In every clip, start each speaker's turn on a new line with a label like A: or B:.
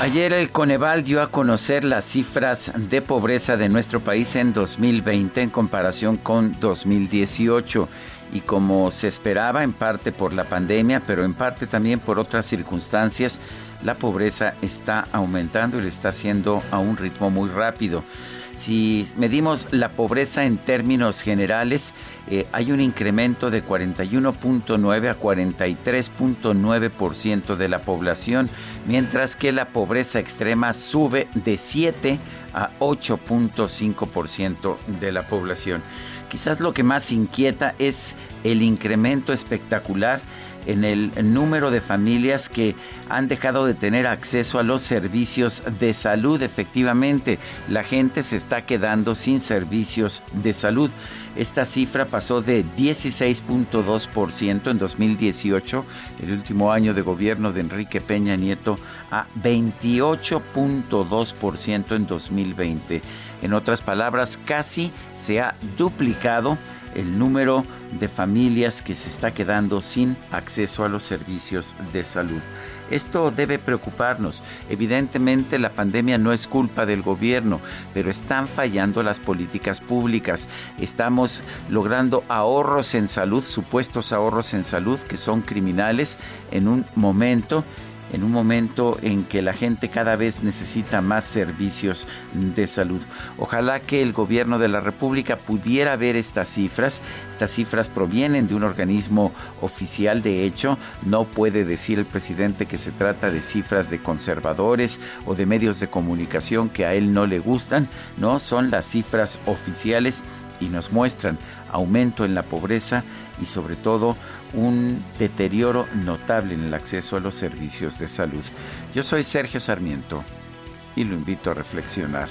A: Ayer el Coneval dio a conocer las cifras de pobreza de nuestro país en 2020 en comparación con 2018 y como se esperaba en parte por la pandemia, pero en parte también por otras circunstancias, la pobreza está aumentando y lo está haciendo a un ritmo muy rápido. Si medimos la pobreza en términos generales, eh, hay un incremento de 41.9 a 43.9% de la población, mientras que la pobreza extrema sube de 7 a 8.5% de la población. Quizás lo que más inquieta es el incremento espectacular en el número de familias que han dejado de tener acceso a los servicios de salud. Efectivamente, la gente se está quedando sin servicios de salud. Esta cifra pasó de 16.2% en 2018, el último año de gobierno de Enrique Peña Nieto, a 28.2% en 2020. En otras palabras, casi se ha duplicado el número de familias que se está quedando sin acceso a los servicios de salud. Esto debe preocuparnos. Evidentemente la pandemia no es culpa del gobierno, pero están fallando las políticas públicas. Estamos logrando ahorros en salud, supuestos ahorros en salud que son criminales en un momento en un momento en que la gente cada vez necesita más servicios de salud. Ojalá que el gobierno de la República pudiera ver estas cifras. Estas cifras provienen de un organismo oficial, de hecho, no puede decir el presidente que se trata de cifras de conservadores o de medios de comunicación que a él no le gustan, no, son las cifras oficiales y nos muestran aumento en la pobreza y sobre todo un deterioro notable en el acceso a los servicios de salud. Yo soy Sergio Sarmiento y lo invito a reflexionar.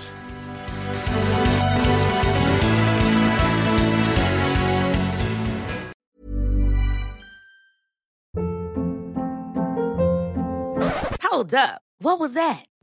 B: Hold up. What was that?